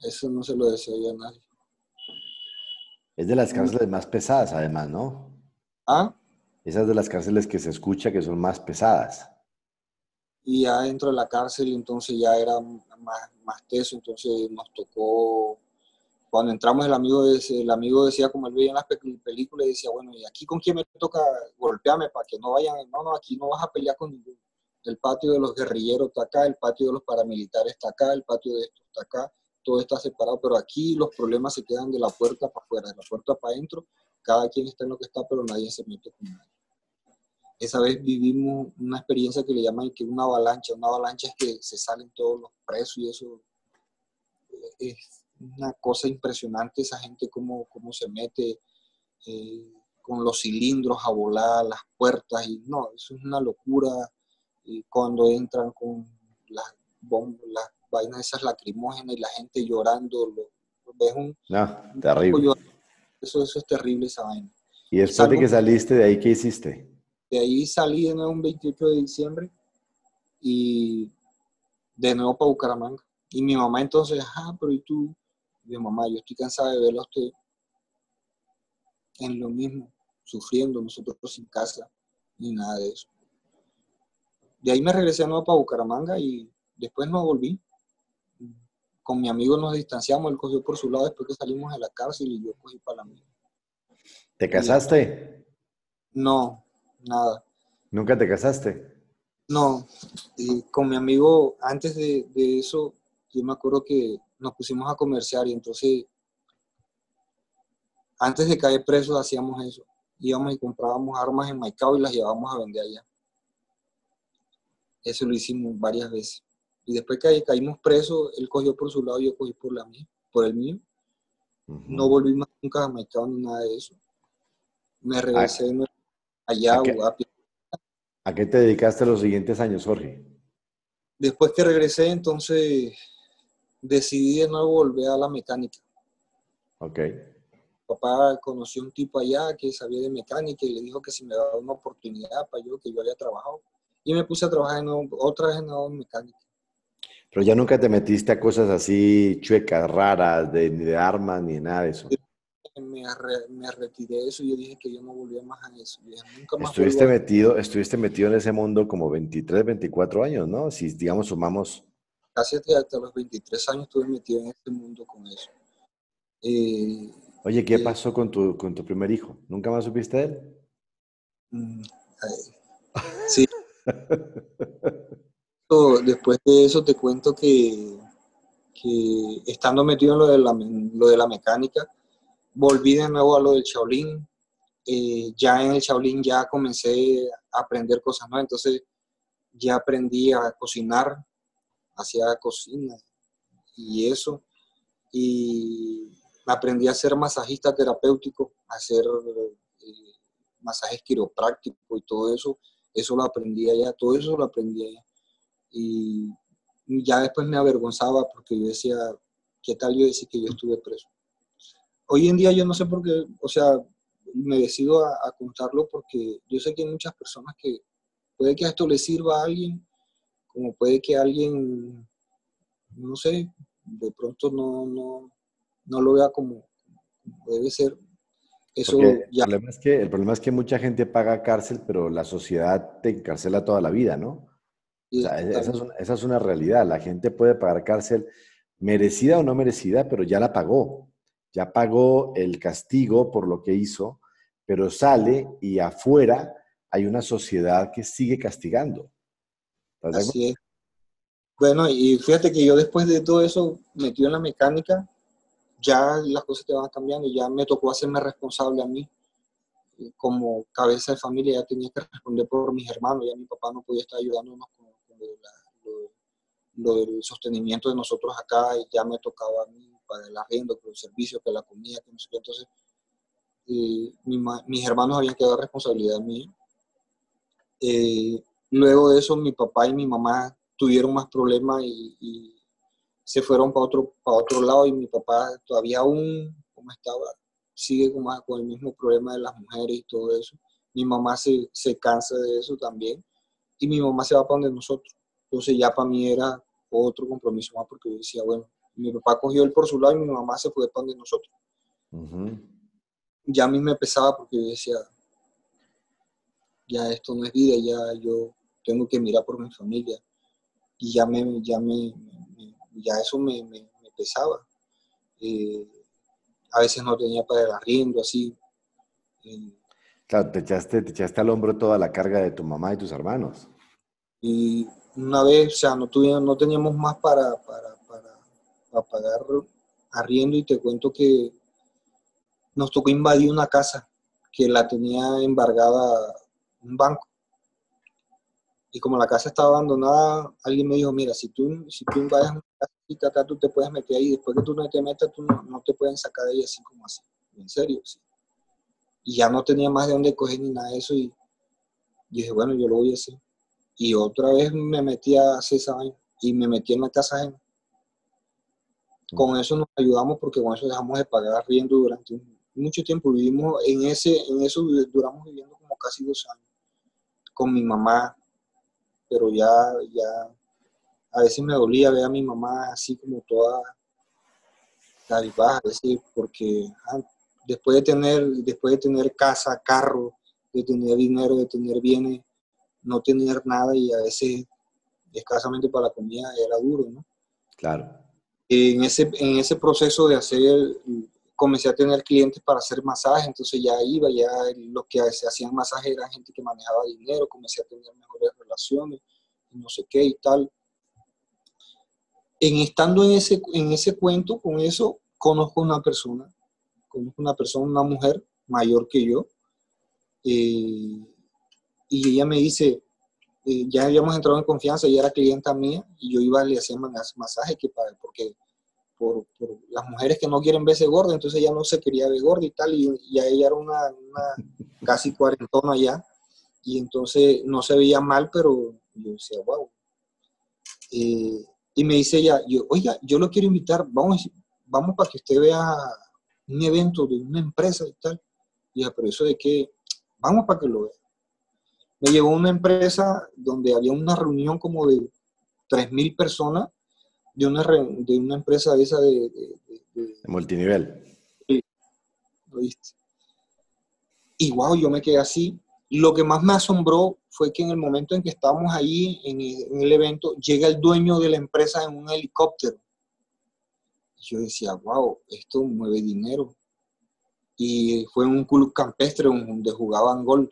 Eso no se lo deseo a nadie. Es de las cárceles más pesadas, además, ¿no? ¿Ah? Esas de las cárceles que se escucha que son más pesadas y ya dentro de la cárcel entonces ya era más, más teso, entonces nos tocó, cuando entramos el amigo, el amigo decía como él veía en las películas, decía, bueno, ¿y aquí con quién me toca golpearme para que no vayan? No, no, aquí no vas a pelear con ninguno. El patio de los guerrilleros está acá, el patio de los paramilitares está acá, el patio de esto está acá, todo está separado, pero aquí los problemas se quedan de la puerta para afuera, de la puerta para adentro, cada quien está en lo que está, pero nadie se mete con nadie esa vez vivimos una experiencia que le llaman que una avalancha. Una avalancha es que se salen todos los presos y eso es una cosa impresionante esa gente cómo, cómo se mete eh, con los cilindros a volar, las puertas y no, eso es una locura. Y cuando entran con las bombas, las vainas esas lacrimógenas y la gente llorando, ves un... No, terrible. Eso, eso es terrible esa vaina. ¿Y después de que saliste de ahí, qué hiciste? De ahí salí de nuevo un 28 de diciembre y de nuevo para Bucaramanga. Y mi mamá entonces, ah, pero ¿y tú? Mi mamá, yo estoy cansada de verlo a usted en lo mismo, sufriendo, nosotros sin casa, ni nada de eso. De ahí me regresé de nuevo para Bucaramanga y después no volví. Con mi amigo nos distanciamos, él cogió por su lado después que salimos de la cárcel y yo cogí para la mía. ¿Te casaste? No, nada. ¿Nunca te casaste? No, y con mi amigo, antes de, eso, yo me acuerdo que nos pusimos a comerciar y entonces, antes de caer presos, hacíamos eso. Íbamos y comprábamos armas en Maicao y las llevábamos a vender allá. Eso lo hicimos varias veces. Y después que caímos presos, él cogió por su lado y yo cogí por, la mía, por el mío. No volví más nunca a Maicao ni nada de eso. Me regresé ah allá ¿A qué, ¿A qué te dedicaste los siguientes años, Jorge? Después que regresé, entonces decidí de nuevo volver a la mecánica. Ok. Papá conoció un tipo allá que sabía de mecánica y le dijo que si me daba una oportunidad para yo, que yo había trabajado. Y me puse a trabajar en otra vez en nuevo mecánica. Pero ya nunca te metiste a cosas así chuecas, raras, de, ni de armas, ni de nada de eso. Me, me retiré de eso y yo dije que yo no volvía más a eso. nunca más estuviste, metido, estuviste metido en ese mundo como 23, 24 años, ¿no? Si, digamos, sumamos... Casi hasta los 23 años estuve metido en este mundo con eso. Eh, Oye, ¿qué eh, pasó con tu, con tu primer hijo? ¿Nunca más supiste de él? Mm, sí. Después de eso te cuento que, estando metido en lo de, la, lo de la mecánica, volví de nuevo a lo del Shaolin. Eh, ya en el Shaolin ya comencé a aprender cosas nuevas, entonces ya aprendí a cocinar, hacía cocina y eso. Y aprendí a ser masajista terapéutico, a hacer eh, masajes quiroprácticos y todo eso. Eso lo aprendí allá, todo eso lo aprendí allá y ya después me avergonzaba porque yo decía, ¿qué tal yo decir que yo estuve preso? Hoy en día yo no sé por qué, o sea, me decido a, contarlo porque yo sé que hay muchas personas que puede que esto le sirva a alguien, como puede que alguien, no sé, de pronto no, no, no lo vea como, debe ser. Eso ya... el, problema es que, el problema es que mucha gente paga cárcel, pero la sociedad te encarcela toda la vida, ¿no? esa, es una, realidad. La gente puede pagar cárcel merecida o no merecida, pero ya la pagó. Ya pagó el castigo por lo que hizo, pero sale y afuera hay una sociedad que sigue castigando. Así es. Bueno, y fíjate que yo después de todo eso metido en la mecánica, ya las cosas te van cambiando, ya me tocó hacerme responsable a mí como cabeza de familia ya tenía que responder por mis hermanos, ya mi papá no podía estar ayudándonos con, lo, del sostenimiento de nosotros acá y ya me tocaba a mí para el arriendo, que el servicio, que la comida, que no sé qué. Entonces, eh, mis hermanos habían quedado responsabilidad mía. Eh, luego de eso, mi papá y mi mamá tuvieron más problemas y, se fueron para otro, para otro lado y mi papá todavía aún, como estaba, sigue con, con el mismo problema de las mujeres y todo eso. Mi mamá se, se cansa de eso también y mi mamá se va para donde nosotros. Entonces ya para mí era otro compromiso más porque yo decía, bueno, mi papá cogió él por su lado y mi mamá se fue para donde nosotros. Ya a mí me pesaba porque yo decía, ya esto no es vida, ya yo tengo que mirar por mi familia. Y ya me, ya me, ya eso me, me, pesaba. Eh, a veces no tenía para el arriendo, así. Eh, claro, te echaste, te echaste al hombro toda la carga de tu mamá y tus hermanos. Y una vez, o sea, no, tuvimos, no teníamos más para, para, para, pagar arriendo y te cuento que nos tocó invadir una casa que la tenía embargada un banco. Y como la casa estaba abandonada, alguien me dijo, mira, si tú, si tú invades una casa, tú te puedes meter ahí. Después que tú no te metas, tú no, te pueden sacar de ahí así como así. En serio, sí. Y ya no tenía más de dónde coger ni nada de eso. Y dije, bueno, yo lo voy a hacer. Y otra vez me metí a seis años y me metí en la casa ajena. Con eso nos ayudamos porque con eso dejamos de pagar arriendo durante mucho tiempo. Vivimos en ese, en eso duramos viviendo como casi dos años con mi mamá, pero ya, ya, a veces me dolía ver a mi mamá así como toda decir, porque ah, después de tener, después de tener casa, carro, de tener dinero, de tener bienes, no tener nada y a veces escasamente para la comida era duro, ¿no? Claro. En ese, en ese proceso de hacer, comencé a tener clientes para hacer masajes, entonces ya iba, ya los que se hacían masajes eran gente que manejaba dinero, comencé a tener mejores relaciones, no sé qué y tal. En estando en ese, en ese cuento, con eso, conozco una persona, conozco una persona, una mujer mayor que yo, eh, y ella me dice, eh, ya habíamos entrado en confianza, ella era clienta mía y yo iba, le hacía masaje, que para, porque por, las mujeres que no quieren verse gorda, entonces ella no se quería ver gorda y tal, y, y ella era una, casi cuarentona ya, y entonces no se veía mal, pero yo decía, wow. Eh, y me dice ella, yo, oiga, yo lo quiero invitar, vamos, vamos para que usted vea un evento de una empresa y tal. Y ya, pero eso de que, vamos para que lo vea me llevó a una empresa donde había una reunión como de 3.000 personas de una, de una empresa esa de, de, multinivel. Sí, ¿lo viste? Y wow, yo me quedé así. Lo que más me asombró fue que en el momento en que estábamos ahí en el evento, llega el dueño de la empresa en un helicóptero yo decía, wow, esto mueve dinero. Y fue un club campestre donde jugaban gol.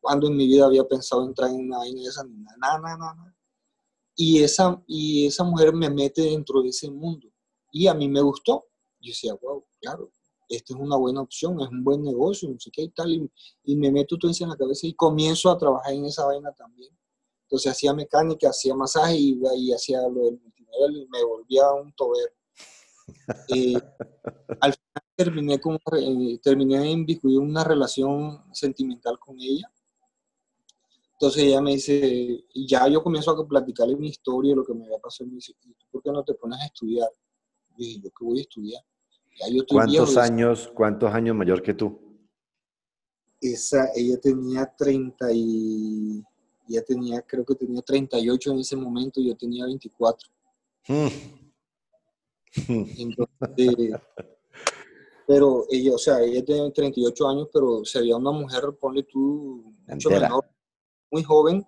cuando en mi vida había pensado entrar en una vaina de esa? Nada, nada, nada. Y esa, y esa mujer me mete dentro de ese mundo. Y a mí me gustó. Yo decía, wow, claro, esta es una buena opción, es un buen negocio, no sé qué y tal. Y, me meto todo eso en la cabeza y comienzo a trabajar en esa vaina también. Entonces hacía mecánica, hacía masaje y, y hacía lo del multinivel y me volvía un tobero. Eh, al final terminé, con, eh, terminé en una relación sentimental con ella. Entonces ella me dice, y ya yo comienzo a platicarle mi historia, lo que me había pasado, y me dice, por qué no te pones a estudiar? Y dije, ¿yo qué voy a estudiar? ¿Cuántos años, cuántos años mayor que tú? Esa, ella tenía 30 y, ella tenía, creo que tenía 38 en ese momento, y yo tenía 24. pero ella, o sea, ella tiene 38 años, pero sería una mujer, ponle tú, mucho menor, muy joven,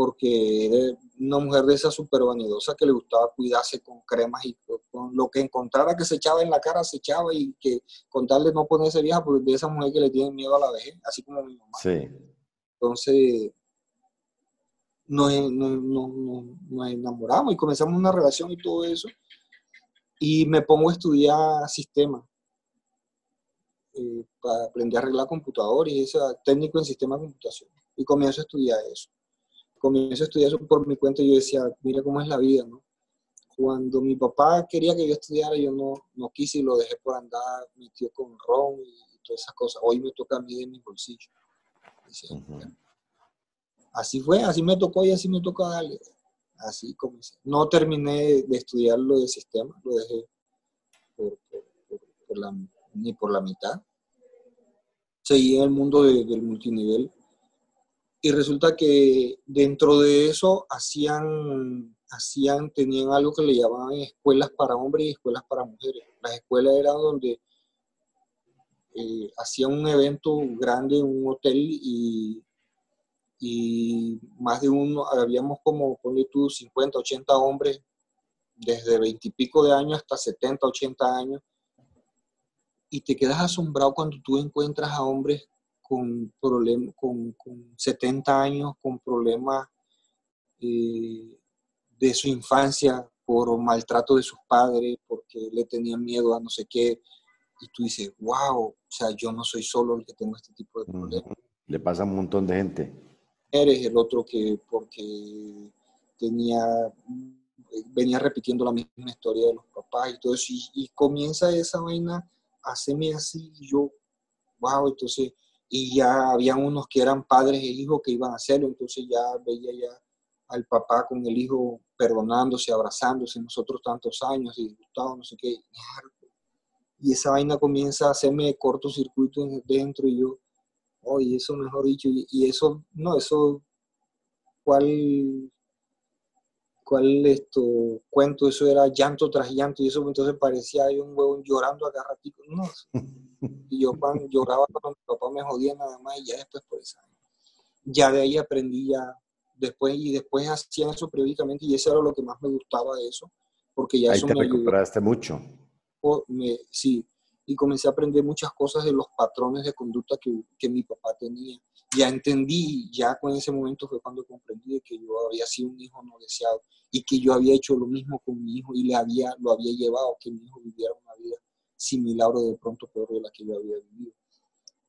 porque era una mujer de esa súper vanidosa que le gustaba cuidarse con cremas y con, lo que encontrara que se echaba en la cara, se echaba y que con tal de no ponerse vieja, porque de esa mujer que le tiene miedo a la vejez, así como mi mamá. Sí. Entonces, nos, nos enamoramos y comenzamos una relación y todo eso y me pongo a estudiar sistemas eh, para aprender a arreglar computadores y eso, técnico en sistemas de computación. Y comienzo a estudiar eso. Comienzo a estudiar eso por mi cuenta y yo decía, mira cómo es la vida, ¿no? Cuando mi papá quería que yo estudiara, yo no, no quise y lo dejé por andar metido con ron y, todas esas cosas. Hoy me toca a mí de mi bolsillo. Así fue, así me tocó y así me toca darle así comencé. No terminé de estudiar lo de sistema, lo dejé ni por la mitad. Seguí en el mundo del multinivel y resulta que dentro de eso hacían, hacían, tenían algo que le llamaban escuelas para hombres y escuelas para mujeres. Las escuelas eran donde eh, hacían un evento grande en un hotel y y más de uno, habíamos como, ponle tú, 50, 80 hombres, desde 20 y pico de años hasta 70, 80 años, y te quedas asombrado cuando tú encuentras a hombres con, problemas con, con 70 años, con problemas eh, de su infancia por maltrato de sus padres, porque le tenían miedo a no sé qué, y tú dices, wow, o sea, yo no soy solo el que tengo este tipo de problemas. Le pasa a un montón de gente. Eres, el otro que porque tenía, venía repitiendo la misma historia de los papás y todo eso, y, comienza esa vaina a hacerme así, y yo, wow, entonces, y ya habían unos que eran padres e hijos que iban a hacerlo, entonces ya veía ya al papá con el hijo perdonándose, abrazándose, nosotros tantos años, y Gustavo, no sé qué, y esa vaina comienza a hacerme cortocircuito dentro y yo, oye, eso mejor dicho, y, eso, no, eso, ¿cuál, cuál esto, cuento? Eso era llanto tras llanto, y eso entonces parecía un huevón llorando acá ratito, no, y yo cuando lloraba cuando mi papá me jodía nada más, y ya después por eso, ya de ahí aprendí ya, después, y después hacía eso periódicamente, y eso era lo que más me gustaba de eso, porque ya ahí eso te recuperaste mucho. Me, sí, y comencé a aprender muchas cosas de los patrones de conducta que, que, mi papá tenía. Ya entendí, ya con ese momento fue cuando comprendí que yo había sido un hijo no deseado y que yo había hecho lo mismo con mi hijo y le había, lo había llevado a que mi hijo viviera una vida similar o de pronto peor de la que yo había vivido.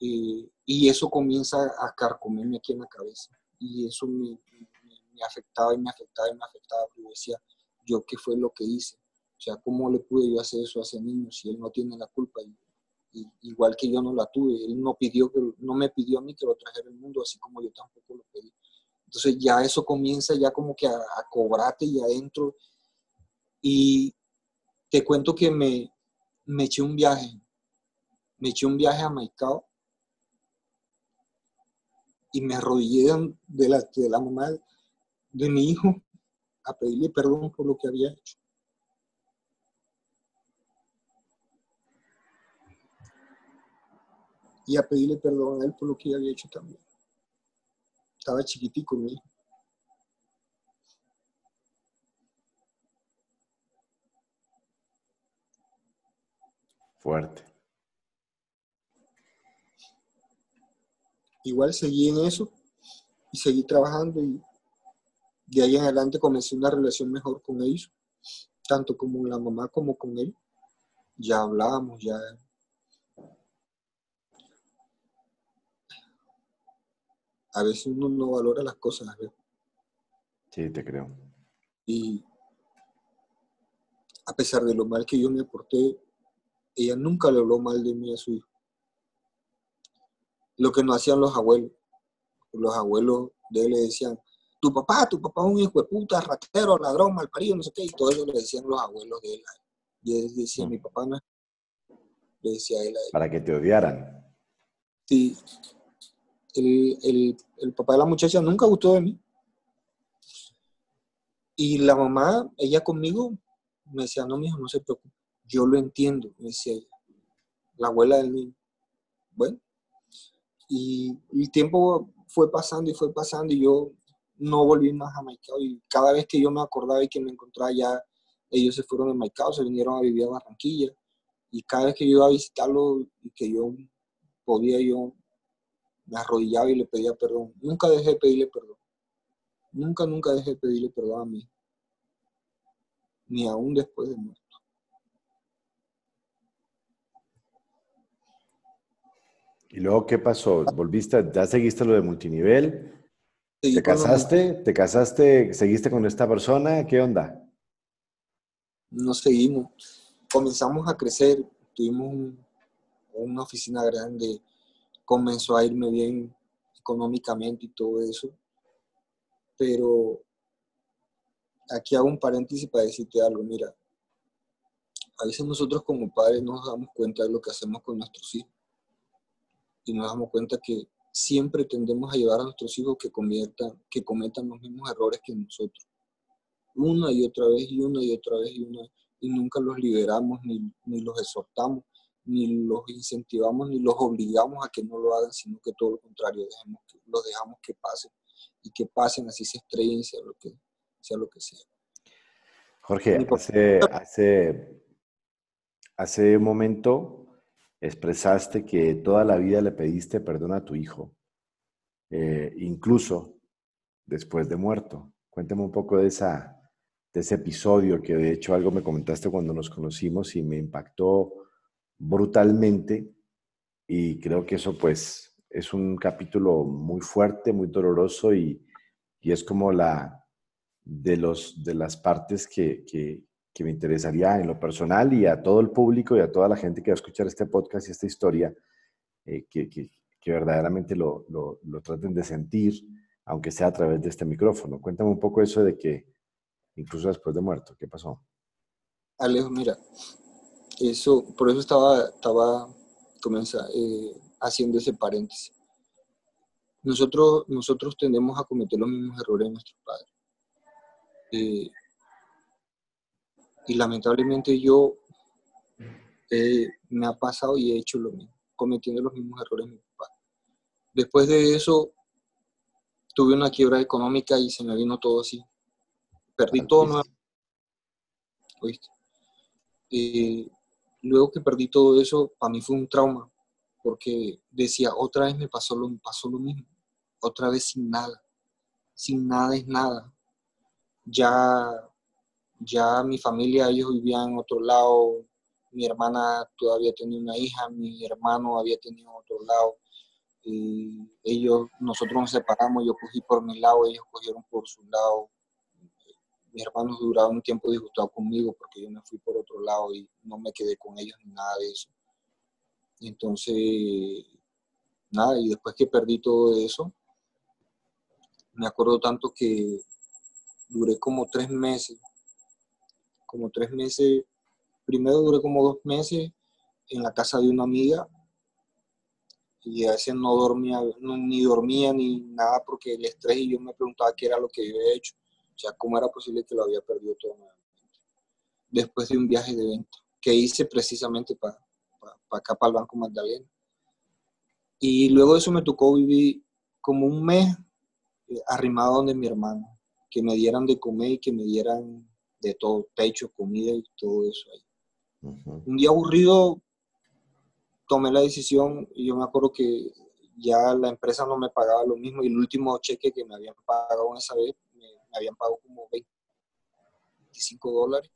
Eh, y eso comienza a carcomerme aquí en la cabeza. Y eso me, me, afectaba y me afectaba y me afectaba. Yo decía, ¿yo qué fue lo que hice? O sea, ¿cómo le pude yo hacer eso a ese niño si él no tiene la culpa? Y, igual que yo no la tuve, él no, pidió que, no me pidió a mí que lo trajera al mundo, así como yo tampoco lo pedí. Entonces ya eso comienza ya como que a, cobrarte y adentro. Y te cuento que me, me eché un viaje. Me eché un viaje a Maicao y me arrodillé de la, de la mamá de mi hijo a pedirle perdón por lo que había hecho. Y a pedirle perdón a él por lo que había hecho también. Estaba chiquitico mi hijo. Fuerte. Igual seguí en eso y seguí trabajando y de ahí en adelante comencé una relación mejor con ellos, tanto como la mamá como con él. Ya hablábamos, ya a veces uno no valora las cosas. Sí, te creo. Y a pesar de lo mal que yo me porté, ella nunca le habló mal de mí a su hijo. Lo que no hacían los abuelos. Los abuelos de él le decían, tu papá, tu papá es un hijo de puta, ratero, ladrón, malparido, no sé qué, y todo eso le decían los abuelos de él. Y él decía, mi papá no le decía él, a él. Para que te odiaran. Sí, el, papá de la muchacha nunca gustó de mí. Y la mamá, ella conmigo, me decía, no, mijo, no se preocupe. Yo lo entiendo, me decía ella. La abuela del niño. Bueno. Y el tiempo fue pasando y fue pasando y yo no volví más a Maicao. Y cada vez que yo me acordaba y que me encontraba ya, ellos se fueron de Maicao, se vinieron a vivir a Barranquilla. Y cada vez que yo iba a visitarlo y que yo podía yo me arrodillaba y le pedía perdón. Nunca dejé de pedirle perdón. Nunca, nunca dejé de pedirle perdón a mí. Ni aún después de muerto. ¿Y luego qué pasó? ¿Volviste, ya seguiste lo de multinivel? ¿Te casaste? ¿Te casaste? ¿Seguiste con esta persona? ¿Qué onda? Nos seguimos. Comenzamos a crecer. Tuvimos una oficina grande comenzó a irme bien económicamente y todo eso. Pero aquí hago un paréntesis para decirte algo, mira, a veces nosotros como padres no nos damos cuenta de lo que hacemos con nuestros hijos y nos damos cuenta que siempre tendemos a llevar a nuestros hijos que, cometan, que cometan los mismos errores que nosotros. Una y otra vez y una y otra vez y una y nunca los liberamos ni, ni los exhortamos ni los incentivamos ni los obligamos a que no lo hagan, sino que todo lo contrario, dejemos que, los dejamos que pasen y que pasen, así se estrellen, sea lo que sea. Lo que sea. Jorge, hace, hace, hace un momento expresaste que toda la vida le pediste perdón a tu hijo, eh, incluso después de muerto. Cuéntame un poco de, esa, de ese episodio que de hecho algo me comentaste cuando nos conocimos y me impactó brutalmente y creo que eso pues es un capítulo muy fuerte, muy doloroso y, es como la de, los, de las partes que, me interesaría en lo personal y a todo el público y a toda la gente que va a escuchar este podcast y esta historia, eh, que, verdaderamente lo, lo, lo, traten de sentir, aunque sea a través de este micrófono. Cuéntame un poco eso de que incluso después de muerto, ¿qué pasó? Alejo, mira, eso, por eso estaba, estaba eh, haciendo ese paréntesis. Nosotros, nosotros tendemos a cometer los mismos errores de nuestros padres. Eh, y lamentablemente yo eh, me ha pasado y he hecho lo mismo, cometiendo los mismos errores de mi papá. Después de eso, tuve una quiebra económica y se me vino todo así. Perdí todo ¿Oíste? luego que perdí todo eso, para mí fue un trauma, porque decía, otra vez me pasó lo, pasó lo mismo, otra vez sin nada, sin nada es nada. Ya, ya mi familia, ellos vivían en otro lado, mi hermana todavía tenía una hija, mi hermano había tenido otro lado. Y ellos, nosotros nos separamos, yo cogí por mi lado, ellos cogieron por su lado mis hermanos duraron un tiempo disgustados conmigo porque yo me fui por otro lado y no me quedé con ellos ni nada de eso. Entonces, nada, y después que perdí todo eso, me acuerdo tanto que duré como tres meses, como tres meses, primero duré como dos meses en la casa de una amiga y a veces no dormía, ni dormía ni nada porque el estrés y yo me preguntaba qué era lo que yo había hecho sea, ¿cómo era posible que lo había perdido todo nuevamente? Después de un viaje de venta que hice precisamente para acá, para el Banco Magdalena. Y luego de eso me tocó vivir como un mes eh, arrimado donde mi hermano, que me dieran de comer y que me dieran de todo, techo, comida y todo eso ahí. Un día aburrido tomé la decisión y yo me acuerdo que ya la empresa no me pagaba lo mismo y el último cheque que me habían pagado esa vez, me, habían pagado como 25 dólares,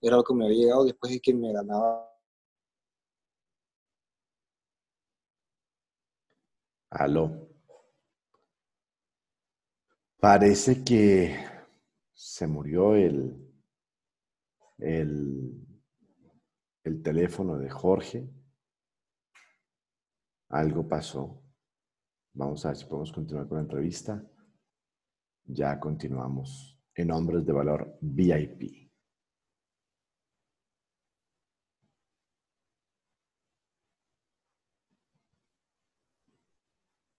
era lo que me había llegado después de que me ganaba. Aló. Parece que se murió el, el, el teléfono de Jorge. Algo pasó. Vamos a ver si podemos continuar con la entrevista. Ya continuamos en Hombres de Valor VIP.